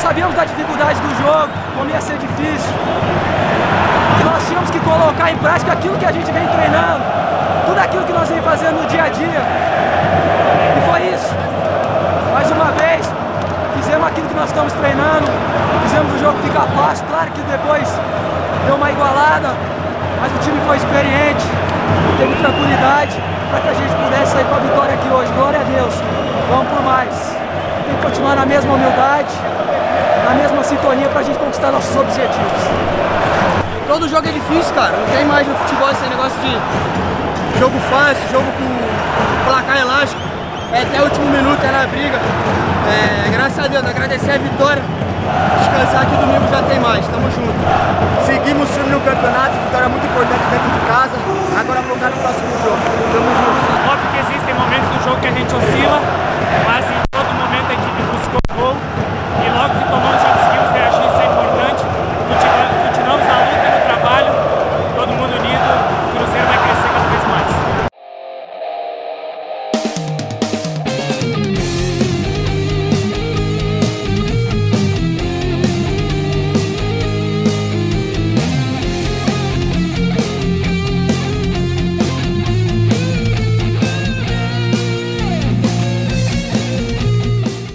sabíamos da dificuldade do jogo, como ia ser difícil. Que nós tínhamos que colocar em prática aquilo que a gente vem treinando, tudo aquilo que nós vem fazendo no dia a dia. E foi isso. Mais uma vez, fizemos aquilo que nós estamos treinando, fizemos o jogo ficar fácil. Claro que depois deu uma igualada, mas o time foi experiente, teve tranquilidade para que a gente pudesse sair com a vitória aqui hoje. Glória a Deus. Vamos por mais. Tem que continuar na mesma humildade, na mesma sintonia para a gente conquistar nossos objetivos. Todo jogo é difícil, cara. Não tem mais no futebol esse negócio de jogo fácil, jogo com placar elástico. É até o último minuto, é na briga. É, graças a Deus, agradecer a vitória. Descansar que domingo já tem mais, tamo junto. Seguimos firme no campeonato, vitória muito importante dentro de casa. Agora focar no próximo jogo. Tamo junto. Óbvio que existem momentos no jogo que a gente oscila,